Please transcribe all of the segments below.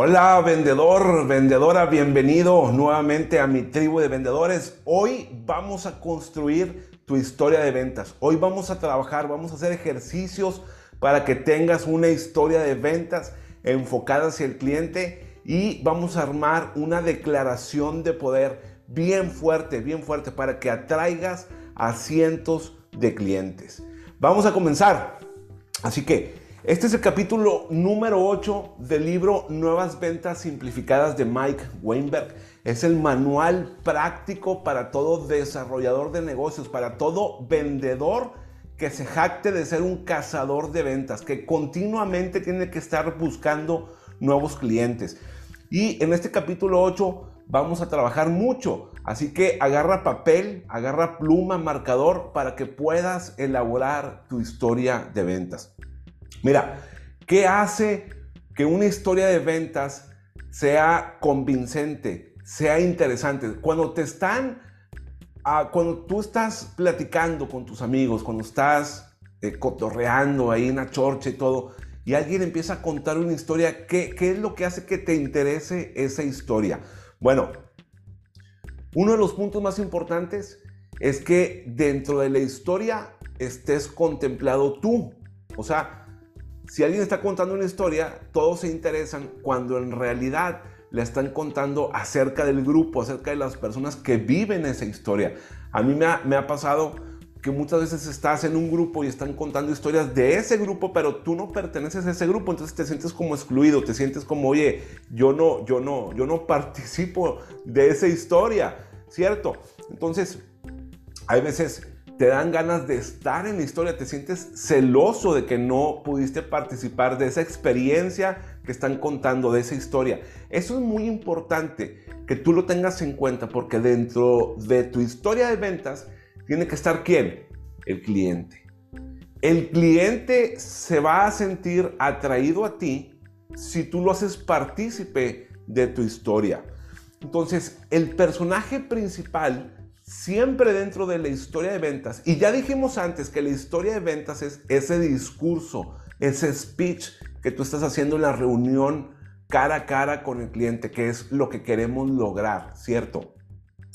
Hola vendedor, vendedora, bienvenido nuevamente a mi tribu de vendedores. Hoy vamos a construir tu historia de ventas. Hoy vamos a trabajar, vamos a hacer ejercicios para que tengas una historia de ventas enfocada hacia el cliente y vamos a armar una declaración de poder bien fuerte, bien fuerte para que atraigas a cientos de clientes. Vamos a comenzar. Así que este es el capítulo número 8 del libro Nuevas Ventas Simplificadas de Mike Weinberg. Es el manual práctico para todo desarrollador de negocios, para todo vendedor que se jacte de ser un cazador de ventas, que continuamente tiene que estar buscando nuevos clientes. Y en este capítulo 8 vamos a trabajar mucho, así que agarra papel, agarra pluma, marcador para que puedas elaborar tu historia de ventas. Mira, ¿qué hace que una historia de ventas sea convincente, sea interesante? Cuando te están, ah, cuando tú estás platicando con tus amigos, cuando estás eh, cotorreando ahí en la chorcha y todo, y alguien empieza a contar una historia, ¿qué, ¿qué es lo que hace que te interese esa historia? Bueno, uno de los puntos más importantes es que dentro de la historia estés contemplado tú. O sea, si alguien está contando una historia, todos se interesan cuando en realidad le están contando acerca del grupo, acerca de las personas que viven esa historia. A mí me ha, pasado que muchas veces estás en un grupo y están contando historias de ese grupo, pero tú no perteneces a ese grupo, entonces te sientes como excluido, te sientes como, oye, yo no, yo no, yo no participo de esa historia, ¿cierto? Entonces, hay veces te dan ganas de estar en la historia, te sientes celoso de que no pudiste participar de esa experiencia que están contando, de esa historia. Eso es muy importante que tú lo tengas en cuenta porque dentro de tu historia de ventas tiene que estar quién? El cliente. El cliente se va a sentir atraído a ti si tú lo haces partícipe de tu historia. Entonces, el personaje principal siempre dentro de la historia de ventas. Y ya dijimos antes que la historia de ventas es ese discurso, ese speech que tú estás haciendo en la reunión cara a cara con el cliente, que es lo que queremos lograr, ¿cierto?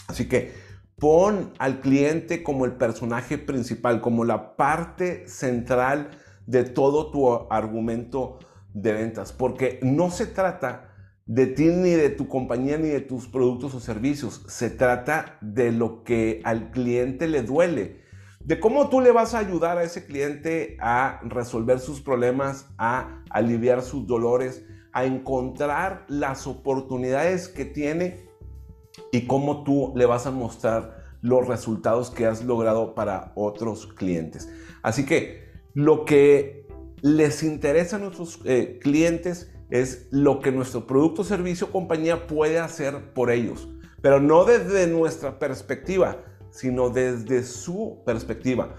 Así que pon al cliente como el personaje principal, como la parte central de todo tu argumento de ventas, porque no se trata de ti ni de tu compañía ni de tus productos o servicios. Se trata de lo que al cliente le duele, de cómo tú le vas a ayudar a ese cliente a resolver sus problemas, a aliviar sus dolores, a encontrar las oportunidades que tiene y cómo tú le vas a mostrar los resultados que has logrado para otros clientes. Así que lo que les interesa a nuestros eh, clientes es lo que nuestro producto, servicio o compañía puede hacer por ellos, pero no desde nuestra perspectiva, sino desde su perspectiva.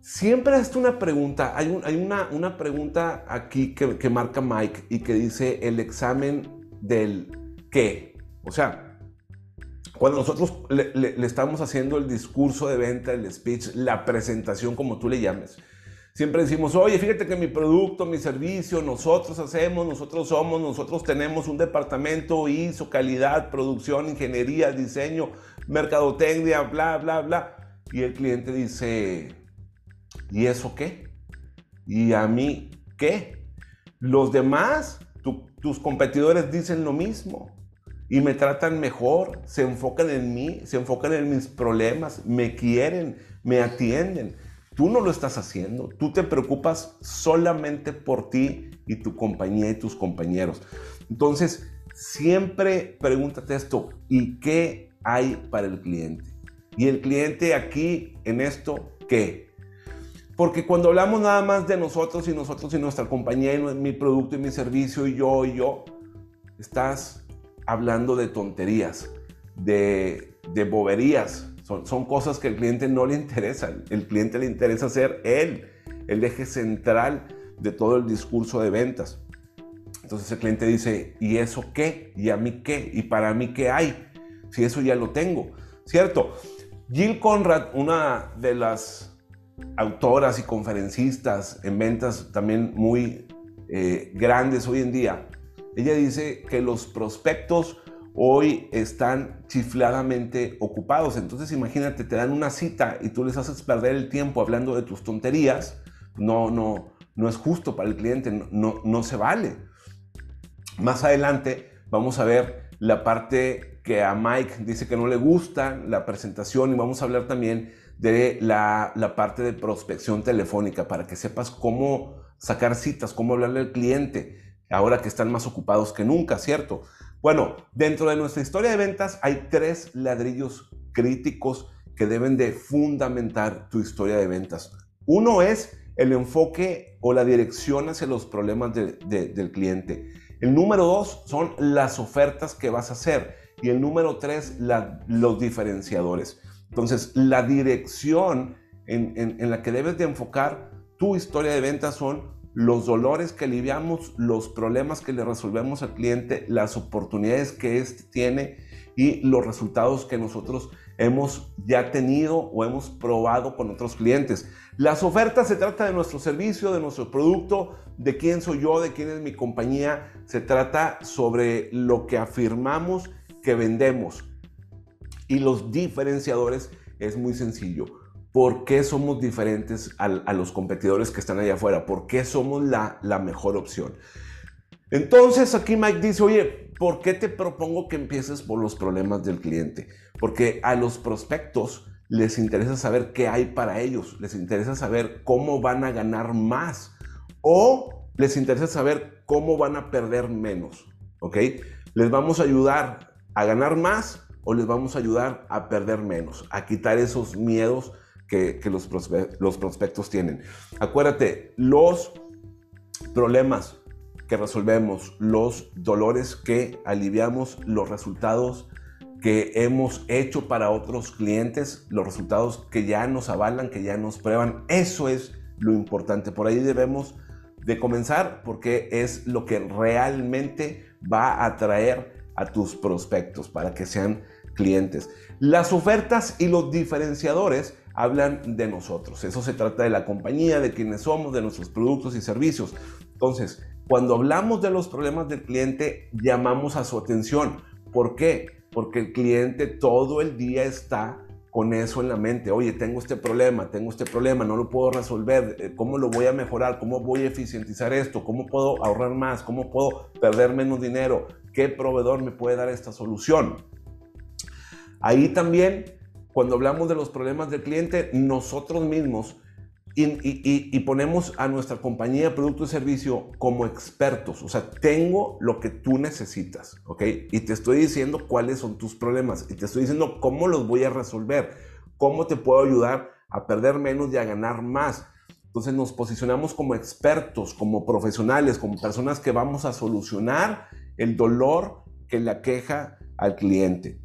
Siempre es una pregunta, hay, una, una, pregunta aquí que, marca Mike y que dice el examen del qué. O sea, cuando nosotros le, le estamos haciendo el discurso de venta, el speech, la presentación, como tú le llames, Siempre decimos, oye, fíjate que mi producto, mi servicio, nosotros hacemos, nosotros somos, nosotros tenemos un departamento ISO, calidad, producción, ingeniería, diseño, mercadotecnia, bla, bla, bla. Y el cliente dice, ¿y eso qué? ¿Y a mí qué? Los demás, tus competidores dicen lo mismo y me tratan mejor, se enfocan en mí, se enfocan en mis problemas, me quieren, me atienden. Tú no lo estás haciendo, tú te preocupas solamente por ti y tu compañía y tus compañeros. Entonces, siempre pregúntate esto, ¿y qué hay para el cliente? Y el cliente aquí, en esto, ¿qué? Porque cuando hablamos nada más de nosotros y nosotros y nuestra compañía y mi producto y mi servicio y yo y yo, estás hablando de tonterías, de, de boberías, son, cosas que al cliente no le interesan. El cliente le interesa ser él, el eje central de todo el discurso de ventas. Entonces el cliente dice, ¿y eso qué? ¿Y a mí qué? ¿Y para mí qué hay? Si eso ya lo tengo, ¿cierto? Jill Conrad, una de las autoras y conferencistas en ventas también muy eh, grandes hoy en día, Ella dice que los prospectos hoy están chifladamente ocupados. Entonces imagínate, te dan una cita y tú les haces perder el tiempo hablando de tus tonterías. No, no, no es justo para el cliente, no, no, se vale. Más adelante vamos a ver la parte que a Mike dice que no le gusta, la presentación, y vamos a hablar también de la, la parte de prospección telefónica para que sepas cómo sacar citas, cómo hablarle al cliente, ahora que están más ocupados que nunca, ¿cierto? Bueno, dentro de nuestra historia de ventas hay tres ladrillos críticos que deben de fundamentar tu historia de ventas. Uno es el enfoque o la dirección hacia los problemas del cliente. El número dos son las ofertas que vas a hacer. Y el número tres, los diferenciadores. Entonces, la dirección en la que debes de enfocar tu historia de ventas son los dolores que aliviamos, los problemas que le resolvemos al cliente, las oportunidades que éste tiene y los resultados que nosotros hemos ya tenido o hemos probado con otros clientes. Las ofertas se trata de nuestro servicio, de nuestro producto, de quién soy yo, de quién es mi compañía. Se trata sobre lo que afirmamos que vendemos. Y los diferenciadores es muy sencillo ¿Por qué somos diferentes a, los competidores que están allá afuera? ¿Por qué somos la, la mejor opción? Entonces aquí Mike dice, oye, ¿por qué te propongo que empieces por los problemas del cliente? Porque a los prospectos les interesa saber qué hay para ellos, les interesa saber cómo van a ganar más o les interesa saber cómo van a perder menos, ¿ok? Les vamos a ayudar a ganar más o les vamos a ayudar a perder menos, a quitar esos miedos que, los, los prospectos tienen. Acuérdate, los problemas que resolvemos, los dolores que aliviamos, los resultados que hemos hecho para otros clientes, los resultados que ya nos avalan, que ya nos prueban, eso es lo importante. Por ahí debemos de comenzar porque es lo que realmente va a atraer a tus prospectos para que sean clientes. Las ofertas y los diferenciadores hablan de nosotros. Eso se trata de la compañía, de quienes somos, de nuestros productos y servicios. Entonces, cuando hablamos de los problemas del cliente, llamamos a su atención. ¿Por qué? Porque el cliente todo el día está con eso en la mente. Oye, tengo este problema, tengo este problema, no lo puedo resolver. Eh, ¿Cómo lo voy a mejorar? ¿Cómo voy a eficientizar esto? ¿Cómo puedo ahorrar más? ¿Cómo puedo perder menos dinero? ¿Qué proveedor me puede dar esta solución? Ahí también cuando hablamos de los problemas del cliente, nosotros mismos y, ponemos a nuestra compañía, producto y servicio como expertos. O sea, tengo lo que tú necesitas, ¿ok? Y te estoy diciendo cuáles son tus problemas y te estoy diciendo cómo los voy a resolver, cómo te puedo ayudar a perder menos y a ganar más. Entonces nos posicionamos como expertos, como profesionales, como personas que vamos a solucionar el dolor que le aqueja al cliente.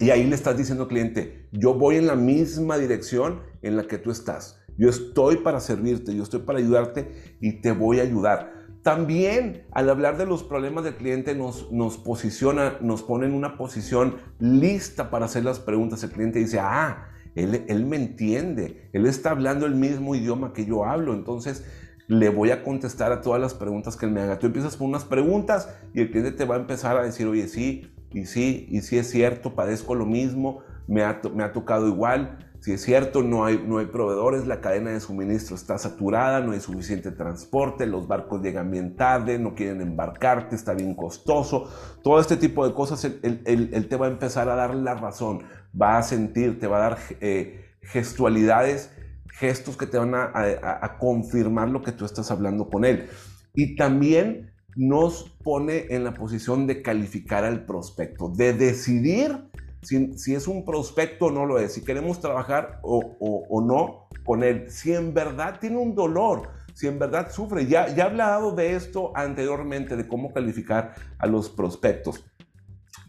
Y ahí le estás diciendo al cliente, yo voy en la misma dirección en la que tú estás. Yo estoy para servirte, yo estoy para ayudarte y te voy a ayudar. También al hablar de los problemas del cliente nos, nos posiciona, nos pone en una posición lista para hacer las preguntas. El cliente dice, ah, él, me entiende, él está hablando el mismo idioma que yo hablo, entonces le voy a contestar a todas las preguntas que él me haga. Tú empiezas con unas preguntas y el cliente te va a empezar a decir, oye, sí, y sí, y sí es cierto, padezco lo mismo, me ha, me ha tocado igual. Si es cierto, no hay, no hay proveedores, la cadena de suministro está saturada, no hay suficiente transporte, los barcos llegan bien tarde, no quieren embarcarte, está bien costoso. Todo este tipo de cosas, el, el, te va a empezar a dar la razón, va a sentir, te va a dar eh, gestualidades, gestos que te van a, a confirmar lo que tú estás hablando con él. Y también nos pone en la posición de calificar al prospecto, de decidir si, es un prospecto o no lo es, si queremos trabajar o, no con él, si en verdad tiene un dolor, si en verdad sufre. Ya, ya he hablado de esto anteriormente, de cómo calificar a los prospectos.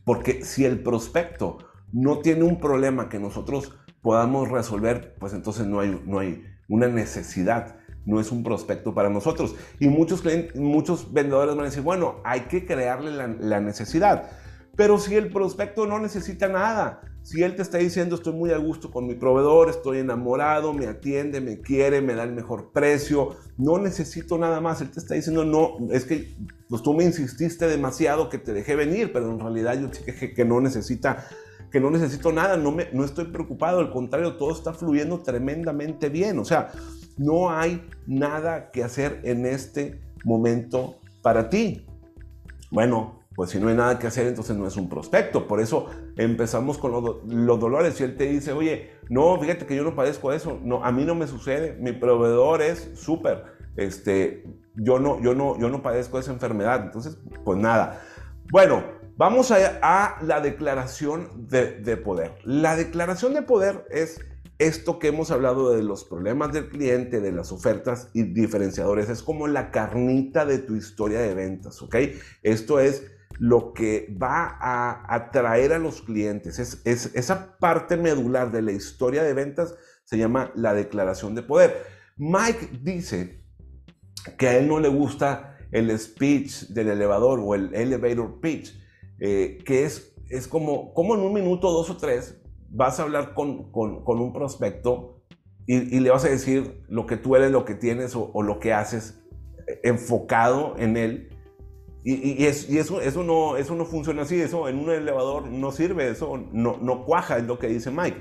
Porque si el prospecto no tiene un problema que nosotros podamos resolver, pues entonces no hay, no hay una necesidad no es un prospecto para nosotros. Y muchos, muchos vendedores van a decir, bueno, hay que crearle la, necesidad. Pero si el prospecto no necesita nada, Si él te está diciendo estoy muy a gusto con mi proveedor, estoy enamorado, me atiende, me quiere, me da el mejor precio, no necesito nada más. Él te está diciendo no, es que pues tú me insististe demasiado que te dejé venir, pero en realidad yo te dije que no necesita que no necesito nada, no, me, no estoy preocupado, al contrario, todo está fluyendo tremendamente bien. O sea, no hay nada que hacer en este momento para ti. Bueno, pues si no hay nada que hacer, entonces no es un prospecto. Por eso empezamos con los, dolores. Si él te dice, oye, no, fíjate que yo no padezco eso, no, a mí no me sucede, mi proveedor es súper, este, yo no, yo, no, yo no padezco esa enfermedad. Entonces, pues nada. Bueno, vamos a, la declaración de, de poder. La declaración de poder es esto que hemos hablado de los problemas del cliente, de las ofertas y diferenciadores, es como la carnita de tu historia de ventas, ¿ok? Esto es lo que va a atraer a los clientes, es, esa parte medular de la historia de ventas se llama la declaración de poder. Mike dice que a él no le gusta el speech del elevador o el elevator pitch, eh, que es, es como, como en un minuto, dos o tres, vas a hablar con, un prospecto y, le vas a decir lo que tú eres, lo que tienes o, o lo que haces eh, enfocado en él y, eso, eso, no, eso no funciona así, eso en un elevador no sirve, eso no, no cuaja, es lo que dice Mike.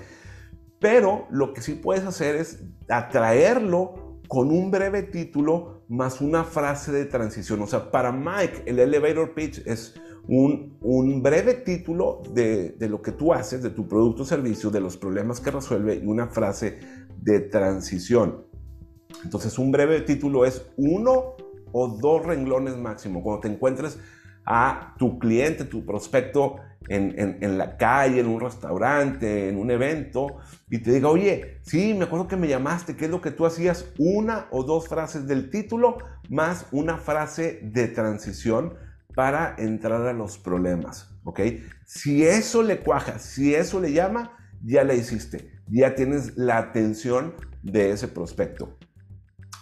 Pero lo que sí puedes hacer es atraerlo con un breve título más una frase de transición. O sea, para Mike el elevator pitch es un, breve título de, de, lo que tú haces, de tu producto o servicio, de los problemas que resuelve y una frase de transición. Entonces un breve título es uno o dos renglones máximo. Cuando te encuentres a tu cliente, tu prospecto en, la calle, en un restaurante, en un evento, y te diga, oye, sí, me acuerdo que me llamaste, ¿qué es lo que tú hacías? Una o dos frases del título más una frase de transición para entrar a los problemas, ¿ok? Si eso le cuaja, si eso le llama, ya la hiciste, ya tienes la atención de ese prospecto.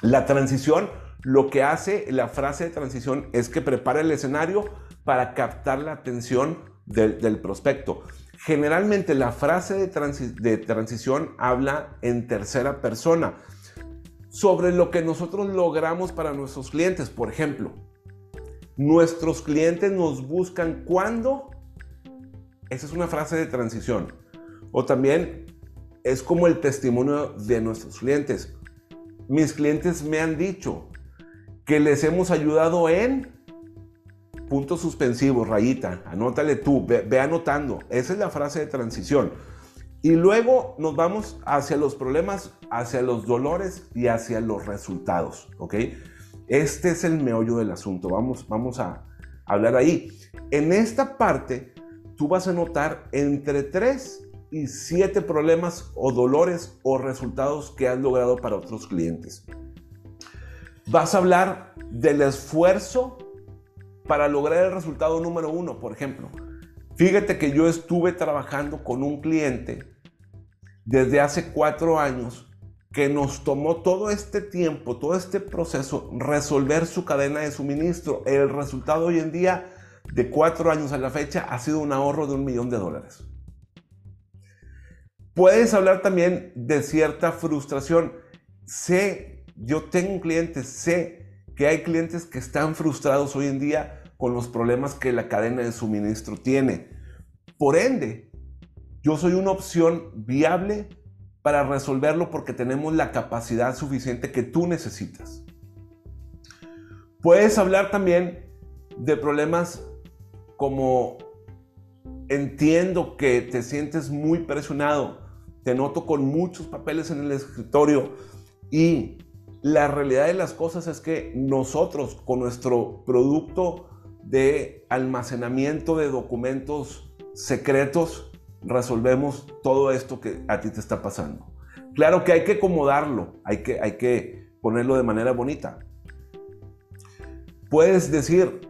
La transición lo que hace la frase de transición es que prepara el escenario para captar la atención del, prospecto. Generalmente la frase de transición habla en tercera persona sobre lo que nosotros logramos para nuestros clientes. Por ejemplo, nuestros clientes nos buscan cuando. Esa es una frase de transición. O también es como el testimonio de nuestros clientes. Mis clientes me han dicho, que les hemos ayudado en puntos suspensivos, rayita, anótale tú, ve, anotando. Esa es la frase de transición. Y luego nos vamos hacia los problemas, hacia los dolores y hacia los resultados, ¿ok? Este es el meollo del asunto. Vamos, vamos a hablar ahí. En esta parte, tú vas a notar entre 3 y 7 problemas o dolores o resultados que has logrado para otros clientes. Vas a hablar del esfuerzo para lograr el resultado número uno, por ejemplo. Fíjate que yo estuve trabajando con un cliente desde hace cuatro años que nos tomó todo este tiempo, todo este proceso, resolver su cadena de suministro. El resultado hoy en día, de cuatro años a la fecha, ha sido un ahorro de un millón de dólares. Puedes hablar también de cierta frustración. Sé yo tengo clientes, sé que hay clientes que están frustrados hoy en día con los problemas que la cadena de suministro tiene. Por ende, yo soy una opción viable para resolverlo porque tenemos la capacidad suficiente que tú necesitas. Puedes hablar también de problemas como entiendo que te sientes muy presionado, te noto con muchos papeles en el escritorio y la realidad de las cosas es que nosotros con nuestro producto de almacenamiento de documentos secretos resolvemos todo esto que a ti te está pasando. Claro que hay que acomodarlo, hay que, hay que ponerlo de manera bonita. Puedes decir,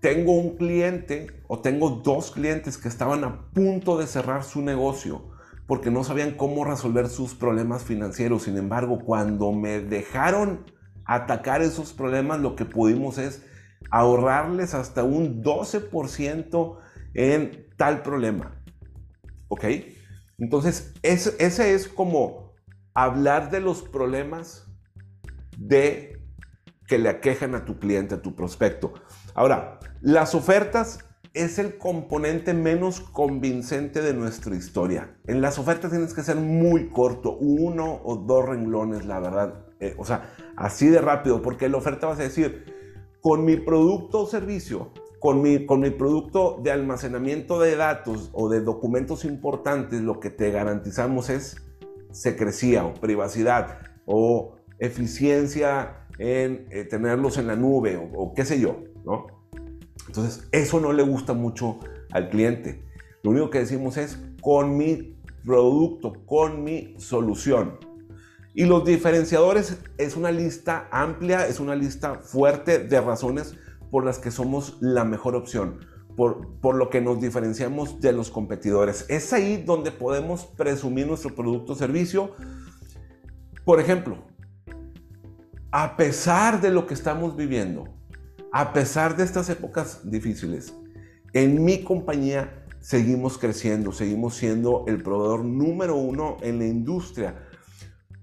tengo un cliente o tengo dos clientes que estaban a punto de cerrar su negocio porque no sabían cómo resolver sus problemas financieros. Sin embargo, cuando me dejaron atacar esos problemas, lo que pudimos es ahorrarles hasta un 12% en tal problema. ¿Ok? Entonces, ese es como hablar de los problemas de que le aquejan a tu cliente, a tu prospecto. Ahora, las ofertas es el componente menos convincente de nuestra historia. En las ofertas tienes que ser muy corto, uno o dos renglones, la verdad. Eh, o sea, así de rápido, porque la oferta vas a decir, con mi producto o servicio, con mi, con mi producto de almacenamiento de datos o de documentos importantes, lo que te garantizamos es secrecía o privacidad o eficiencia en eh, tenerlos en la nube o, o qué sé yo, ¿no? Entonces, eso no le gusta mucho al cliente. Lo único que decimos es con mi producto, con mi solución. Y los diferenciadores es una lista amplia, es una lista fuerte de razones por las que somos la mejor opción, por, por lo que nos diferenciamos de los competidores. Es ahí donde podemos presumir nuestro producto o servicio. Por ejemplo, a pesar de lo que estamos viviendo, a pesar de estas épocas difíciles, en mi compañía seguimos creciendo, seguimos siendo el proveedor número uno en la industria.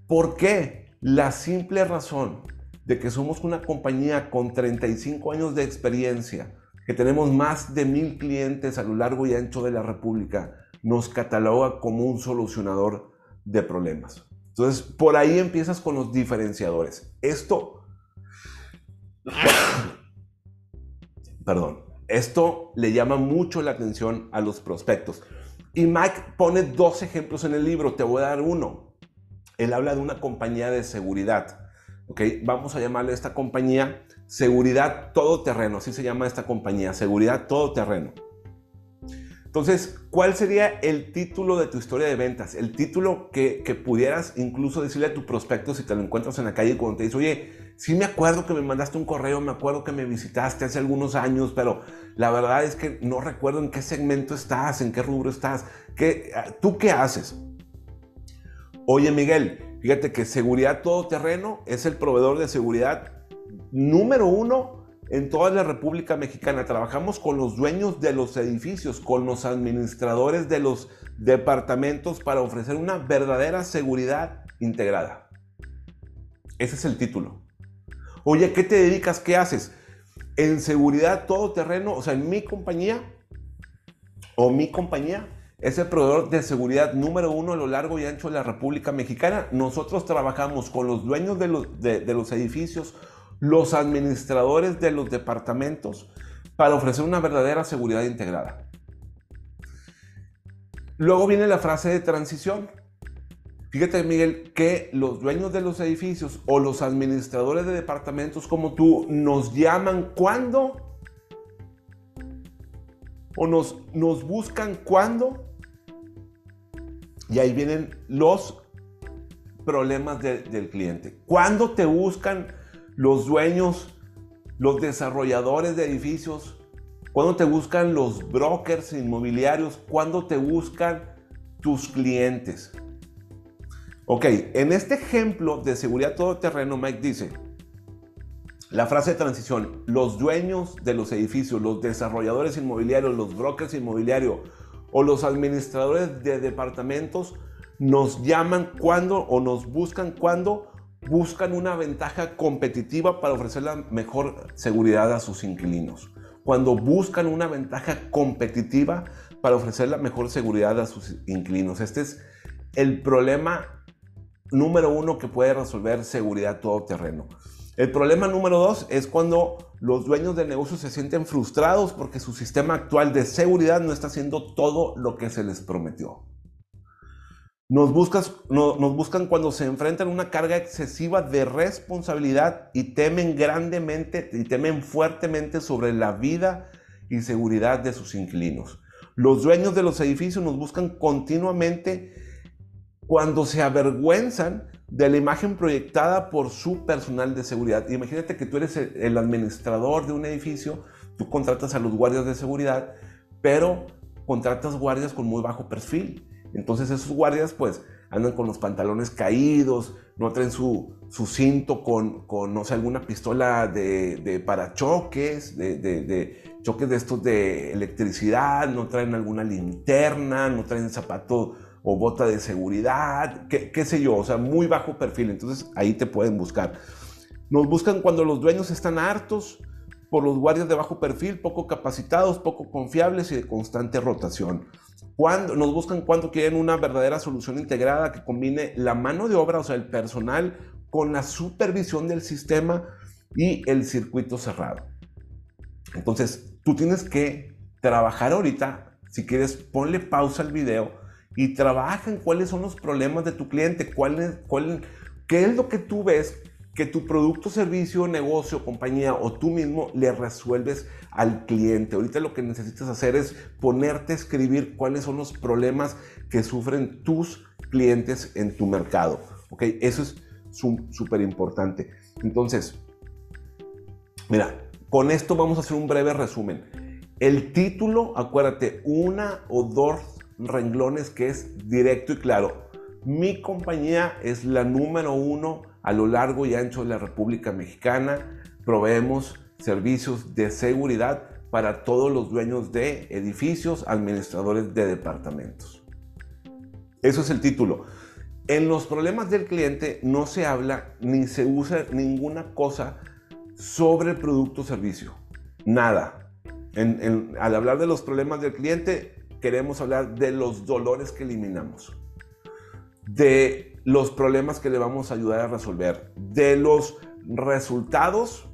¿Por qué? La simple razón de que somos una compañía con 35 años de experiencia, que tenemos más de mil clientes a lo largo y ancho de la República, nos cataloga como un solucionador de problemas. Entonces, por ahí empiezas con los diferenciadores. Esto perdón, esto le llama mucho la atención a los prospectos. Y Mike pone dos ejemplos en el libro, te voy a dar uno. Él habla de una compañía de seguridad. ¿Ok? Vamos a llamarle a esta compañía Seguridad Todoterreno, así se llama esta compañía, Seguridad Todoterreno. Entonces, ¿cuál sería el título de tu historia de ventas? El título que, pudieras incluso decirle a tu prospecto si te lo encuentras en la calle cuando te dice, oye, sí me acuerdo que me mandaste un correo, me acuerdo que me visitaste hace algunos años, pero la verdad es que no recuerdo en qué segmento estás, en qué rubro estás, ¿Qué, ¿tú qué haces? Oye Miguel, fíjate que Seguridad Todoterreno es el proveedor de seguridad número uno en toda la República Mexicana. Trabajamos con los dueños de los edificios, con los administradores de los departamentos para ofrecer una verdadera seguridad integrada. Ese es el título. Oye, ¿qué te dedicas? ¿Qué haces? En seguridad todo terreno, o sea, en mi compañía o mi compañía es el proveedor de seguridad número uno a lo largo y ancho de la República Mexicana. Nosotros trabajamos con los dueños de los, de, los edificios, los administradores de los departamentos, para ofrecer una verdadera seguridad integrada. Luego viene la frase de transición. Fíjate, Miguel, que los dueños de los edificios o los administradores de departamentos como tú nos llaman cuando o nos, nos buscan cuando y ahí vienen los problemas del cliente. ¿Cuándo te buscan los dueños, los desarrolladores de edificios? ¿Cuándo te buscan los brokers inmobiliarios? ¿Cuándo te buscan tus clientes? Ok, en este ejemplo de seguridad todoterreno, Mike dice, la frase de transición, los dueños de los edificios, los desarrolladores inmobiliarios, los brokers inmobiliarios o los administradores de departamentos nos llaman cuando o nos buscan cuando buscan una ventaja competitiva para ofrecer la mejor seguridad a sus inquilinos. Cuando buscan una ventaja competitiva para ofrecer la mejor seguridad a sus inquilinos. Este es el problema número uno que puede resolver seguridad todoterreno. El problema número dos es cuando los dueños de negocios se sienten frustrados porque su sistema actual de seguridad no está haciendo todo lo que se les prometió. Nos, nos buscan cuando se enfrentan a una carga excesiva de responsabilidad y temen grandemente y temen fuertemente sobre la vida y seguridad de sus inquilinos. Los dueños de los edificios nos buscan continuamente cuando se avergüenzan de la imagen proyectada por su personal de seguridad. Imagínate que tú eres el administrador de un edificio, tú contratas a los guardias de seguridad, pero contratas guardias con muy bajo perfil. Entonces esos guardias pues andan con los pantalones caídos, no traen su, su cinto con, con, no sé, alguna pistola de, de parachoques, de, de, choques de estos de electricidad, no traen alguna linterna, no traen zapato o bota de seguridad, qué, sé yo, o sea, muy bajo perfil. Entonces ahí te pueden buscar. Nos buscan cuando los dueños están hartos por los guardias de bajo perfil, poco capacitados, poco confiables y de constante rotación. Cuando, nos buscan cuando quieren una verdadera solución integrada que combine la mano de obra, o sea, el personal, con la supervisión del sistema y el circuito cerrado. Entonces, tú tienes que trabajar ahorita, si quieres, ponle pausa al video y trabaja en cuáles son los problemas de tu cliente, cuál cuál, qué es lo que tú ves que tu producto, servicio, negocio, compañía o tú mismo le resuelves al cliente. Ahorita lo que necesitas hacer es ponerte a escribir cuáles son los problemas que sufren tus clientes en tu mercado. ¿Ok? Eso es súper importante. Entonces, mira, con esto vamos a hacer un breve resumen. El título, acuérdate, una o dos renglones que es directo y claro. Mi compañía es la número uno a lo largo y ancho de la República Mexicana proveemos servicios de seguridad para todos los dueños de edificios, administradores de departamentos. Eso es el título. En los problemas del cliente no se habla ni se usa ninguna cosa sobre producto o servicio. Nada. al hablar de los problemas del cliente, queremos hablar de los dolores que eliminamos. De los problemas que le vamos a ayudar a resolver, de los resultados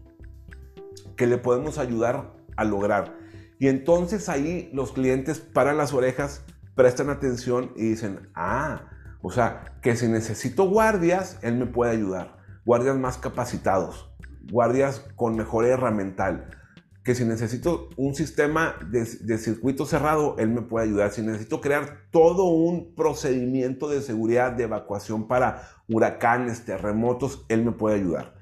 que le podemos ayudar a lograr. Y entonces ahí los clientes paran las orejas, prestan atención y dicen, ah, o sea, que si necesito guardias, él me puede ayudar. Guardias más capacitados, guardias con mejor herramental que si necesito un sistema de, circuito cerrado, él me puede ayudar. Si necesito crear todo un procedimiento de seguridad de evacuación para huracanes, terremotos, él me puede ayudar.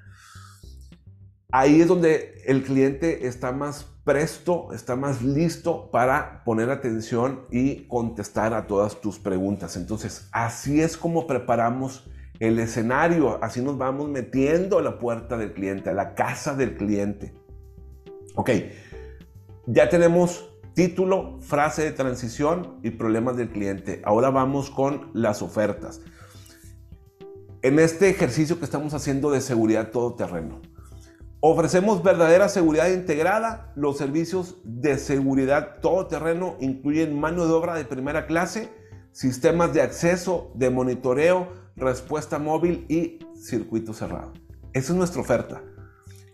Ahí es donde el cliente está más presto, está más listo para poner atención y contestar a todas tus preguntas. Entonces, así es como preparamos el escenario, así nos vamos metiendo a la puerta del cliente, a la casa del cliente. Ok, ya tenemos título, frase de transición y problemas del cliente. Ahora vamos con las ofertas. En este ejercicio que estamos haciendo de seguridad todoterreno, ofrecemos verdadera seguridad integrada. Los servicios de seguridad todoterreno incluyen mano de obra de primera clase, sistemas de acceso, de monitoreo, respuesta móvil y circuito cerrado. Esa es nuestra oferta.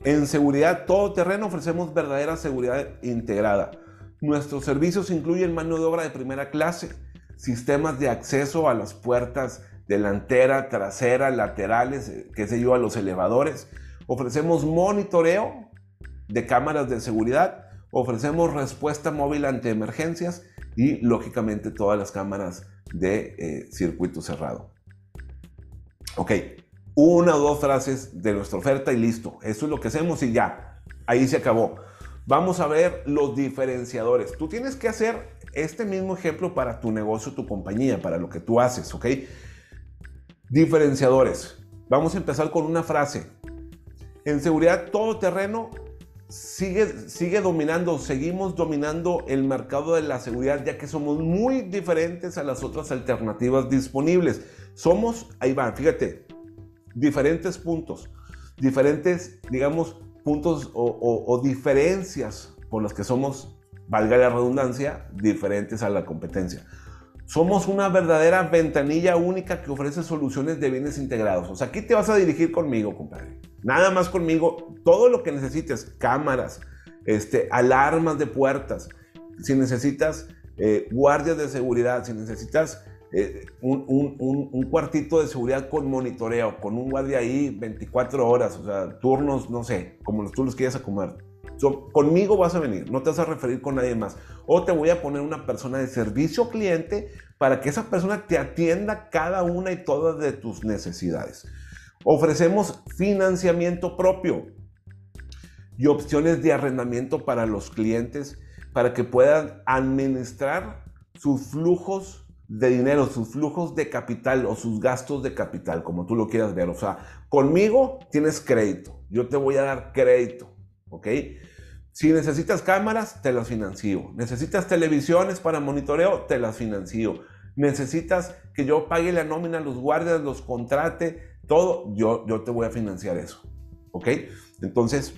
En seguridad todoterreno ofrecemos verdadera seguridad integrada. Nuestros servicios incluyen mano de obra de primera clase, sistemas de acceso a las puertas delantera, trasera, laterales, eh, qué sé yo, a los elevadores. Ofrecemos monitoreo de cámaras de seguridad, ofrecemos respuesta móvil ante emergencias y lógicamente todas las cámaras de eh, circuito cerrado. Ok, una o dos frases de nuestra oferta y listo. Eso es lo que hacemos y ya. Ahí se acabó. Vamos a ver los diferenciadores. Tú tienes que hacer este mismo ejemplo para tu negocio, tu compañía, para lo que tú haces, ¿ok? Diferenciadores. Vamos a empezar con una frase. En seguridad todo terreno sigue, sigue dominando, seguimos dominando el mercado de la seguridad ya que somos muy diferentes a las otras alternativas disponibles. Somos, ahí va, fíjate, diferentes puntos, diferentes, digamos, puntos o, diferencias por las que somos, valga la redundancia, diferentes a la competencia. Somos una verdadera ventanilla única que ofrece soluciones de bienes integrados. O sea, aquí te vas a dirigir conmigo, compadre. Nada más conmigo. Todo lo que necesites, cámaras, este, alarmas de puertas, si necesitas eh, guardias de seguridad, si necesitas eh, un, cuartito de seguridad con monitoreo, con un guardia ahí 24 horas, o sea, turnos, no sé, como tú los quieras acomodar. conmigo vas a venir, no te vas a referir con nadie más. O te voy a poner una persona de servicio cliente para que esa persona te atienda cada una y todas de tus necesidades. Ofrecemos financiamiento propio y opciones de arrendamiento para los clientes para que puedan administrar sus flujos de dinero, sus flujos de capital o sus gastos de capital, como tú lo quieras ver. O sea, conmigo tienes crédito, yo te voy a dar crédito, ¿ok? Si necesitas cámaras, te las financio. Necesitas televisiones para monitoreo, te las financio. necesitas que yo pague la nómina los guardias, los contrate, todo, yo, yo te voy a financiar eso. ¿Ok? Entonces,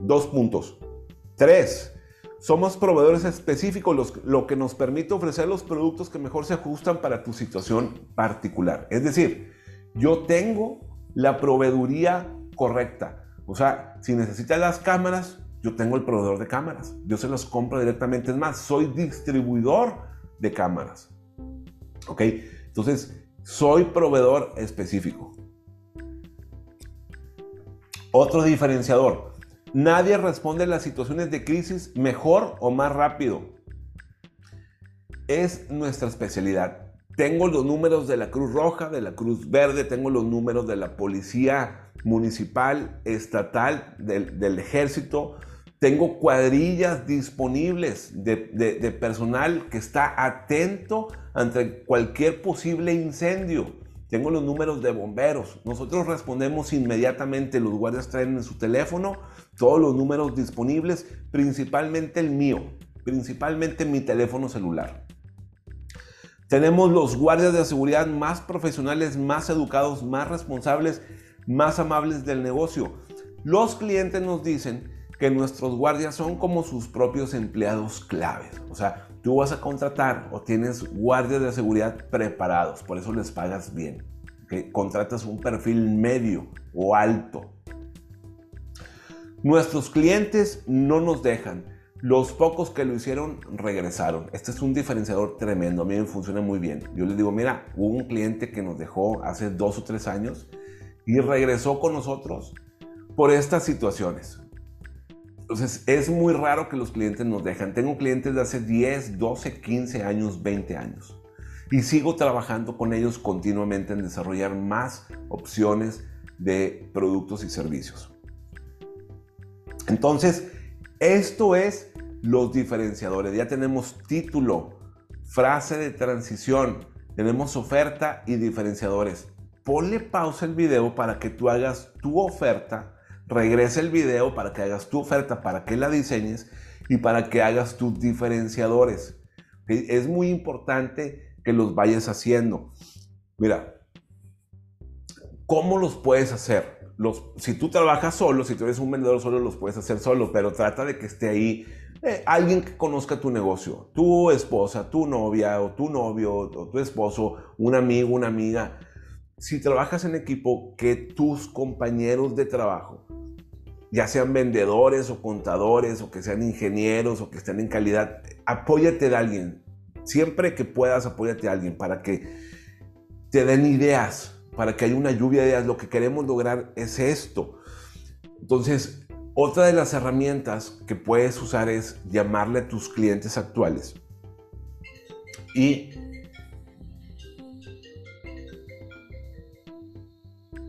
dos puntos. Tres, somos proveedores específicos, lo que nos permite ofrecer los productos que mejor se ajustan para tu situación particular. Es decir, yo tengo la proveeduría correcta. O sea, si necesitas las cámaras, yo tengo el proveedor de cámaras. Yo se las compro directamente. Es más, soy distribuidor de cámaras. ¿Ok? Entonces, soy proveedor específico. Otro diferenciador. Nadie responde a las situaciones de crisis mejor o más rápido. Es nuestra especialidad. Tengo los números de la Cruz Roja, de la Cruz Verde, tengo los números de la Policía Municipal, Estatal, del, Ejército. Tengo cuadrillas disponibles de, personal que está atento ante cualquier posible incendio. Tengo los números de bomberos. Nosotros respondemos inmediatamente. Los guardias traen en su teléfono todos los números disponibles, principalmente el mío, principalmente mi teléfono celular. Tenemos los guardias de seguridad más profesionales, más educados, más responsables, más amables del negocio. Los clientes nos dicen que nuestros guardias son como sus propios empleados claves. O sea, tú vas a contratar o tienes guardias de seguridad preparados, por eso les pagas bien. Contratas un perfil medio o alto. Nuestros clientes no nos dejan. Los pocos que lo hicieron regresaron. Este es un diferenciador tremendo. A mí me funciona muy bien. Yo les digo, mira, hubo un cliente que nos dejó hace dos o tres años y regresó con nosotros por estas situaciones. Entonces, es muy raro que los clientes nos dejan. Tengo clientes de hace 10, 12, 15 años, 20 años. Y sigo trabajando con ellos continuamente en desarrollar más opciones de productos y servicios. Entonces, esto es los diferenciadores. Ya tenemos título, frase de transición, tenemos oferta y diferenciadores. Ponle pausa el video para que tú hagas tu oferta, regrese el video para que hagas tu oferta, para que la diseñes y para que hagas tus diferenciadores. Es muy importante que los vayas haciendo. Mira, ¿cómo los puedes hacer? Los, si tú trabajas solo, si tú eres un vendedor solo, los puedes hacer solo, pero trata de que esté ahí eh, alguien que conozca tu negocio, tu esposa, tu novia o tu novio o tu esposo, un amigo, una amiga. Si trabajas en equipo, que tus compañeros de trabajo, ya sean vendedores o contadores o que sean ingenieros o que estén en calidad, apóyate de alguien. Siempre que puedas, apóyate a alguien para que te den ideas, para que haya una lluvia de ideas. Lo que queremos lograr es esto. Entonces, otra de las herramientas que puedes usar es llamarle a tus clientes actuales y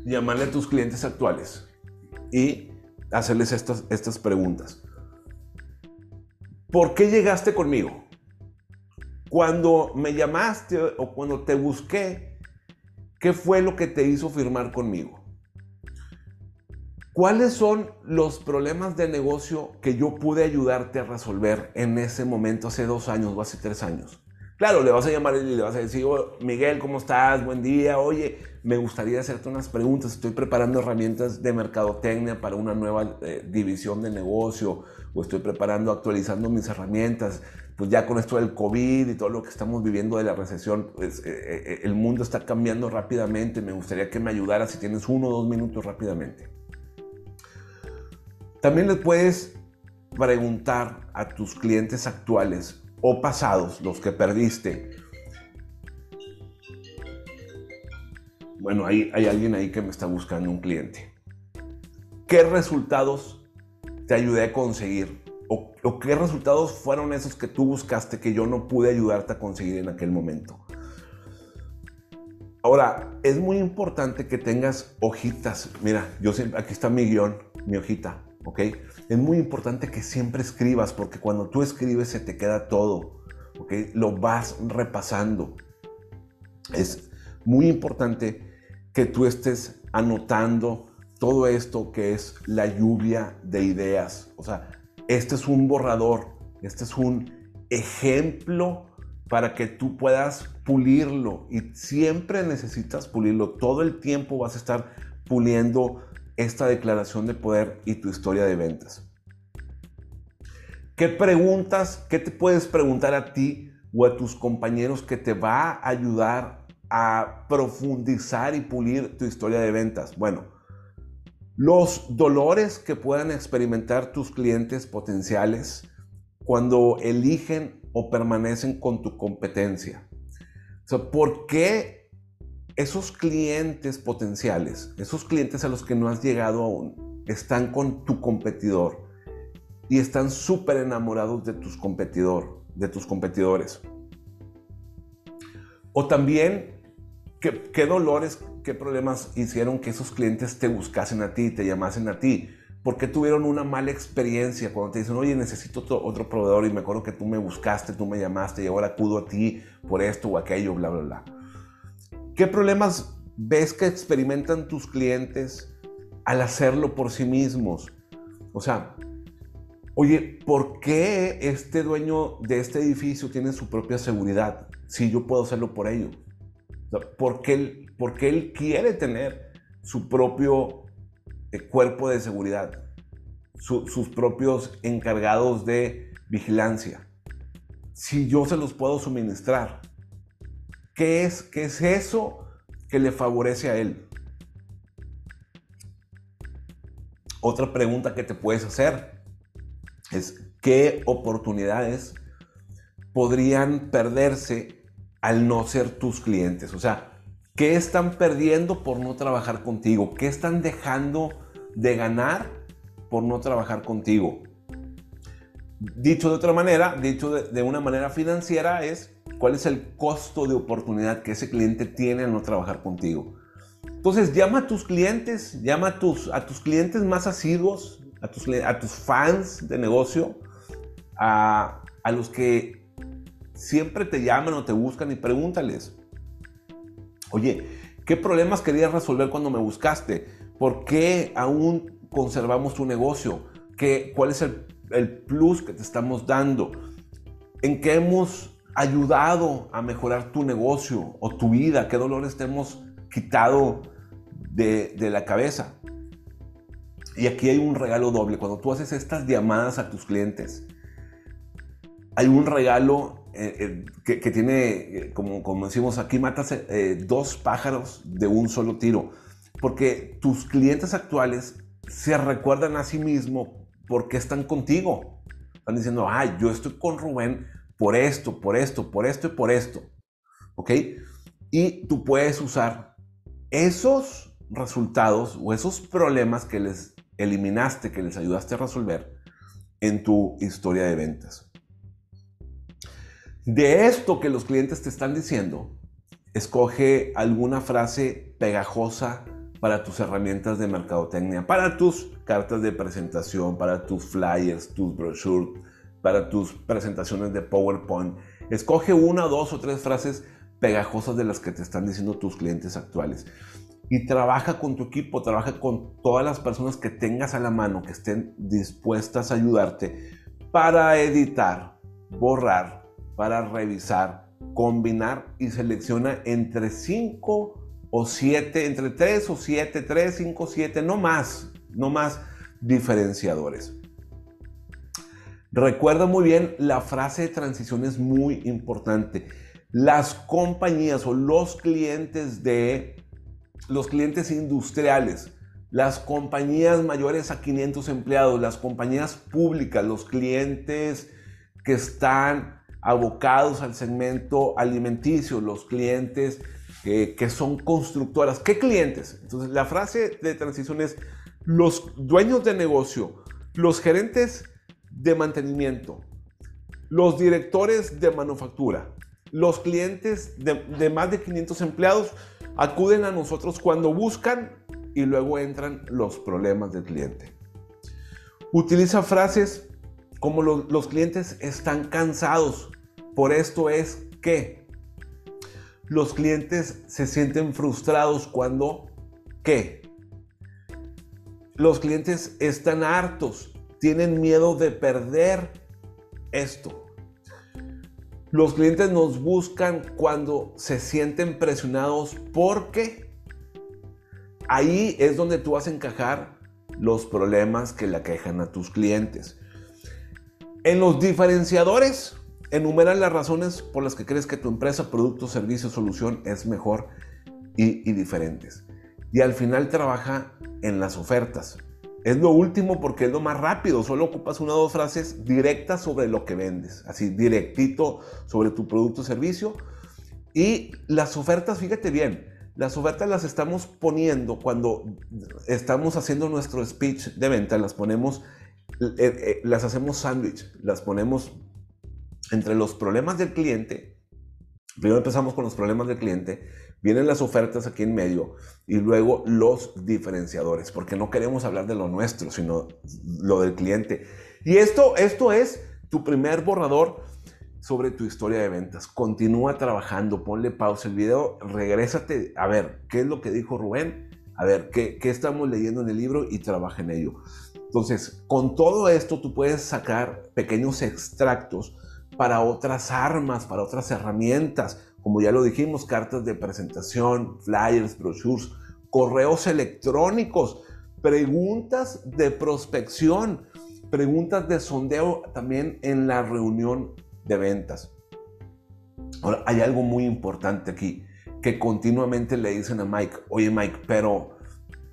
llamarle a tus clientes actuales y hacerles estas, estas preguntas. ¿Por qué llegaste conmigo? Cuando me llamaste o cuando te busqué, ¿qué fue lo que te hizo firmar conmigo? ¿Cuáles son los problemas de negocio que yo pude ayudarte a resolver en ese momento, hace dos años o hace tres años? Claro, le vas a llamar y le vas a decir, oh, Miguel, ¿cómo estás? Buen día. Oye, me gustaría hacerte unas preguntas. Estoy preparando herramientas de mercadotecnia para una nueva eh, división de negocio o estoy preparando, actualizando mis herramientas. Pues ya con esto del COVID y todo lo que estamos viviendo de la recesión, pues, eh, eh, el mundo está cambiando rápidamente. Me gustaría que me ayudaras si tienes uno o dos minutos rápidamente. También les puedes preguntar a tus clientes actuales o pasados, los que perdiste. Bueno, hay, alguien ahí que me está buscando un cliente. ¿Qué resultados te ayudé a conseguir? O, ¿O, qué resultados fueron esos que tú buscaste que yo no pude ayudarte a conseguir en aquel momento? Ahora, es muy importante que tengas hojitas. Mira, yo siempre, aquí está mi guion, mi hojita. ¿ok? Es muy importante que siempre escribas porque cuando tú escribes se te queda todo, ¿ok? Lo vas repasando. Es muy importante que tú estés anotando todo esto que es la lluvia de ideas. O sea, este es un borrador, este es un ejemplo para que tú puedas pulirlo y siempre necesitas pulirlo. Todo el tiempo vas a estar puliendo esta declaración de poder y tu historia de ventas. ¿Qué preguntas, qué te puedes preguntar a ti o a tus compañeros que te va a ayudar a profundizar y pulir tu historia de ventas? Bueno, los dolores que puedan experimentar tus clientes potenciales cuando eligen o permanecen con tu competencia. O sea, ¿por qué esos clientes potenciales, esos clientes a los que no has llegado aún, están con tu competidor y están súper enamorados de tus competidor, de tus competidores? O también, ¿qué, ¿qué, dolores, qué problemas hicieron que esos clientes te buscasen a ti, te llamasen a ti? ¿Por qué tuvieron una mala experiencia cuando te dicen, oye, necesito otro, otro, proveedor y me acuerdo que tú me buscaste, tú me llamaste y ahora acudo a ti por esto o aquello, bla, bla, bla? ¿Qué problemas ves que experimentan tus clientes al hacerlo por sí mismos? O sea, oye, ¿por qué este dueño de este edificio tiene su propia seguridad si yo puedo hacerlo por ello? ¿Por, qué él, ¿Por qué él quiere tener su propio cuerpo de seguridad, sus propios encargados de vigilancia. Si yo se los puedo suministrar, ¿qué es, qué es eso que le favorece a él? Otra pregunta que te puedes hacer es qué oportunidades podrían perderse al no ser tus clientes. O sea, ¿qué están perdiendo por no trabajar contigo? ¿Qué están dejando de ganar por no trabajar contigo. Dicho de otra manera, dicho de, una manera financiera, es cuál es el costo de oportunidad que ese cliente tiene al no trabajar contigo. Entonces, llama a tus clientes, llama a tus, a tus clientes más asiduos, a tus, a tus fans de negocio, a, a los que siempre te llaman o te buscan y pregúntales, oye, ¿qué problemas querías resolver cuando me buscaste? ¿Por qué aún conservamos tu negocio? ¿Qué, ¿Cuál es el, el plus que te estamos dando? ¿En qué hemos ayudado a mejorar tu negocio o tu vida? ¿Qué dolores te hemos quitado de, de, la cabeza? Y aquí hay un regalo doble. Cuando tú haces estas llamadas a tus clientes, hay un regalo eh, eh, que, tiene, eh, como, como decimos aquí, matas dos pájaros de un solo tiro porque tus clientes actuales se recuerdan a sí mismos porque están contigo. Están diciendo, ay, yo estoy con Rubén por esto, por esto, por esto y por esto. ¿Ok? Y tú puedes usar esos resultados o esos problemas que les eliminaste, que les ayudaste a resolver en tu historia de ventas. De esto que los clientes te están diciendo, escoge alguna frase pegajosa para tus herramientas de mercadotecnia, para tus cartas de presentación, para tus flyers, tus brochures, para tus presentaciones de PowerPoint. Escoge una, dos o tres frases pegajosas de las que te están diciendo tus clientes actuales. Y trabaja con tu equipo, trabaja con todas las personas que tengas a la mano, que estén dispuestas a ayudarte para editar, borrar, para revisar, combinar y selecciona entre cinco o siete, entre 3 o 7, 3, 5, 7, no más, no más diferenciadores. Recuerda muy bien, la frase de transición es muy importante. Las compañías o los clientes de los clientes industriales, las compañías mayores a 500 empleados, las compañías públicas, los clientes que están abocados al segmento alimenticio, los clientes que son constructoras. ¿Qué clientes? Entonces, la frase de transición es los dueños de negocio, los gerentes de mantenimiento, los directores de manufactura, los clientes de, de más de 500 empleados acuden a nosotros cuando buscan y luego entran los problemas del cliente. Utiliza frases como los, los clientes están cansados, por esto es que, los clientes se sienten frustrados cuando, ¿qué? Los clientes están hartos, tienen miedo de perder esto. Los clientes nos buscan cuando se sienten presionados porque ahí es donde tú vas a encajar los problemas que le aquejan a tus clientes. En los diferenciadores, enumeran las razones por las que crees que tu empresa, producto, servicio, solución es mejor y, y diferentes. Y al final trabaja en las ofertas. Es lo último porque es lo más rápido. Solo ocupas una o dos frases directas sobre lo que vendes. Así, directito sobre tu producto o servicio. Y las ofertas, fíjate bien, las ofertas las estamos poniendo cuando estamos haciendo nuestro speech de venta. Las ponemos, eh, eh, las hacemos sándwich. Las ponemos entre los problemas del cliente. Primero empezamos con los problemas del cliente Vienen las ofertas aquí en medio y luego los diferenciadores, porque no queremos hablar de lo nuestro, sino lo del cliente. Y esto, esto es tu primer borrador sobre tu historia de ventas. Continúa trabajando, ponle pausa el video, regrésate a ver qué es lo que dijo Rubén, a ver qué, qué estamos leyendo en el libro y trabaja en ello. Entonces, con todo esto tú puedes sacar pequeños extractos para otras armas, para otras herramientas, como ya lo dijimos, cartas de presentación, flyers, brochures, correos electrónicos, preguntas de prospección, preguntas de sondeo también en la reunión de ventas. Ahora, hay algo muy importante aquí, que continuamente le dicen a Mike, oye Mike, pero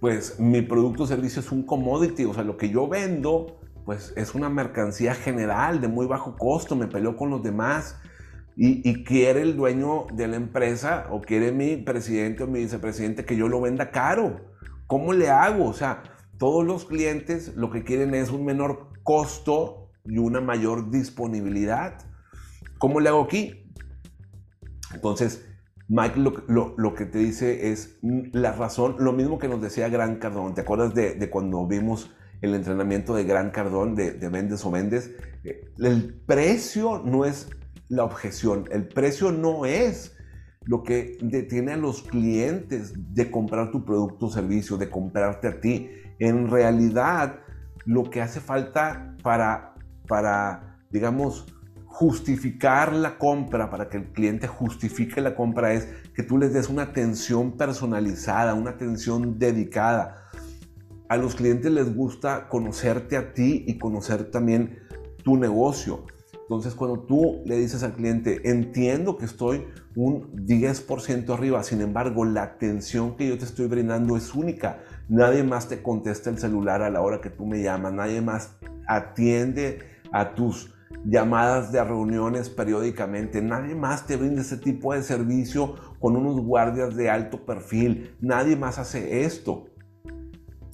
pues mi producto o servicio es un commodity, o sea, lo que yo vendo, pues es una mercancía general de muy bajo costo, me peleo con los demás, y, quiere el dueño de la empresa o quiere mi presidente o mi vicepresidente que yo lo venda caro. ¿Cómo le hago? O sea, todos los clientes lo que quieren es un menor costo y una mayor disponibilidad. ¿Cómo le hago aquí? Entonces, Mike lo, que te dice es la razón, lo mismo que nos decía Gran Cardón. ¿Te acuerdas de, cuando vimos el entrenamiento de Gran Cardón de, de Vendes o Vendes? Eh, el precio no es la objeción. El precio no es lo que detiene a los clientes de comprar tu producto o servicio, de comprarte a ti. En realidad, lo que hace falta para, para digamos, justificar la compra, para que el cliente justifique la compra, es que tú les des una atención personalizada, una atención dedicada. A los clientes les gusta conocerte a ti y conocer también tu negocio. Entonces, cuando tú le dices al cliente, entiendo que estoy un 10% arriba, sin embargo, la atención que yo te estoy brindando es única. Nadie más te contesta el celular a la hora que tú me llamas, nadie más atiende a tus llamadas de reuniones periódicamente, nadie más te brinda ese tipo de servicio con unos guardias de alto perfil, nadie más hace esto.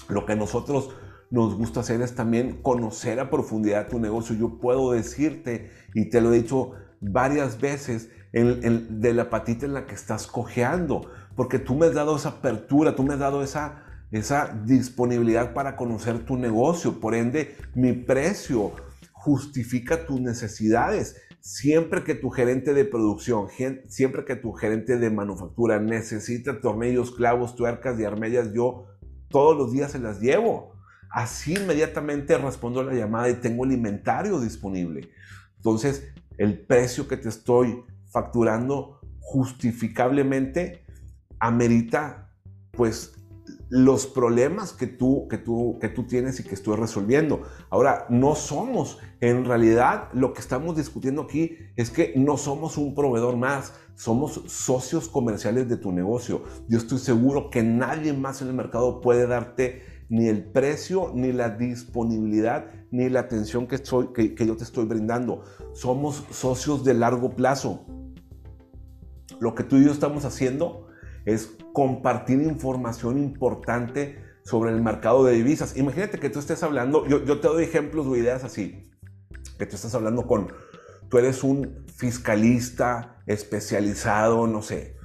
Lo que nosotros nos gusta hacer es también conocer a profundidad tu negocio. Yo puedo decirte, y te lo he dicho varias veces, de la patita en la que estás cojeando, porque tú me has dado esa apertura, tú me has dado esa, esa disponibilidad para conocer tu negocio. Por ende, mi precio justifica tus necesidades. Siempre que tu gerente de producción, siempre que tu gerente de manufactura necesita tornillos, clavos, tuercas y armellas, yo todos los días se las llevo. Así inmediatamente respondo la llamada y tengo el inventario disponible. Entonces, el precio que te estoy facturando justificablemente amerita pues los problemas que tú, que, tú, que tú tienes y que estoy resolviendo. Ahora, no somos, en realidad lo que estamos discutiendo aquí es que no somos un proveedor más, somos socios comerciales de tu negocio. Yo estoy seguro que nadie más en el mercado puede darte ni el precio, ni la disponibilidad, ni la atención que, que, yo te estoy brindando. Somos socios de largo plazo. Lo que tú y yo estamos haciendo es compartir información importante sobre el mercado de divisas. Imagínate que tú estés hablando, yo, yo te doy ejemplos o ideas así, que tú estás hablando con, tú eres un fiscalista especializado, no sé,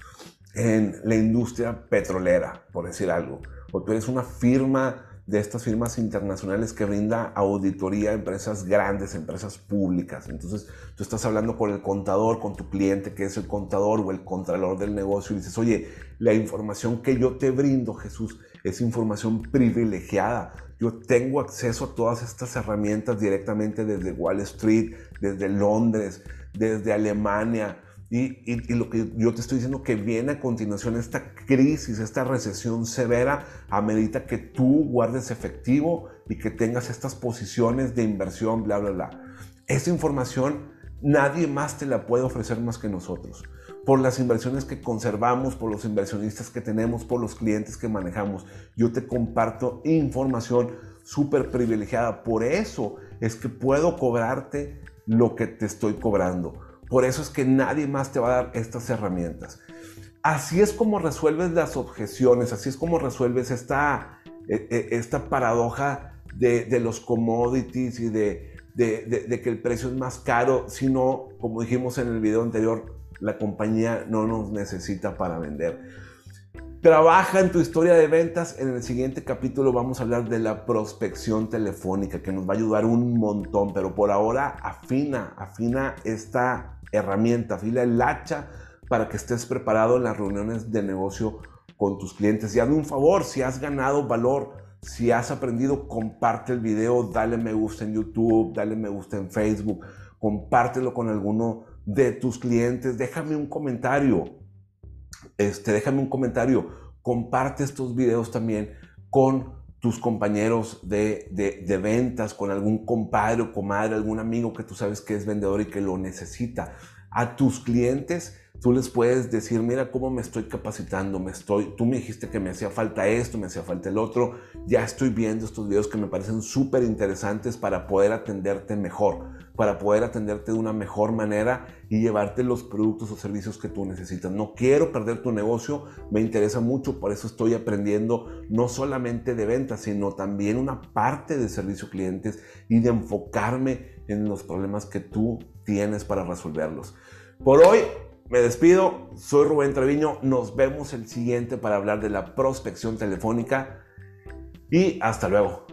en la industria petrolera, por decir algo. O tú eres una firma de estas firmas internacionales que brinda auditoría a empresas grandes, empresas públicas. Entonces tú estás hablando con el contador, con tu cliente que es el contador o el contralor del negocio y dices, oye, la información que yo te brindo, Jesús, es información privilegiada. Yo tengo acceso a todas estas herramientas directamente desde Wall Street, desde Londres, desde Alemania. Y, lo que yo te estoy diciendo que viene a continuación esta crisis, esta recesión severa, a medida que tú guardes efectivo y que tengas estas posiciones de inversión, bla, bla, bla. Esa información nadie más te la puede ofrecer más que nosotros. Por las inversiones que conservamos, por los inversionistas que tenemos, por los clientes que manejamos. Yo te comparto información súper privilegiada. Por eso es que puedo cobrarte lo que te estoy cobrando. Por eso es que nadie más te va a dar estas herramientas. Así es como resuelves las objeciones, así es como resuelves esta, e, e, esta paradoja de, de los commodities y de, de, que el precio es más caro, sino, como dijimos en el video anterior, la compañía no nos necesita para vender. Trabaja en tu historia de ventas. En el siguiente capítulo vamos a hablar de la prospección telefónica, que nos va a ayudar un montón, pero por ahora afina, afina esta herramienta, afila el hacha para que estés preparado en las reuniones de negocio con tus clientes. Y hazme un favor, si has ganado valor, si has aprendido, comparte el video, dale me gusta en YouTube, dale me gusta en Facebook, compártelo con alguno de tus clientes, déjame un comentario este, déjame un comentario, comparte estos videos también con tus compañeros de, de, ventas, con algún compadre o comadre, algún amigo que tú sabes que es vendedor y que lo necesita. A tus clientes tú les puedes decir, mira cómo me estoy capacitando, me estoy, tú me dijiste que me hacía falta esto, me hacía falta el otro, ya estoy viendo estos videos que me parecen súper interesantes para poder atenderte mejor, para poder atenderte de una mejor manera y llevarte los productos o servicios que tú necesitas. No quiero perder tu negocio, me interesa mucho, por eso estoy aprendiendo no solamente de ventas, sino también una parte de servicio clientes y de enfocarme en los problemas que tú tienes para resolverlos. Por hoy me despido, soy Rubén Treviño, nos vemos el siguiente para hablar de la prospección telefónica y hasta luego.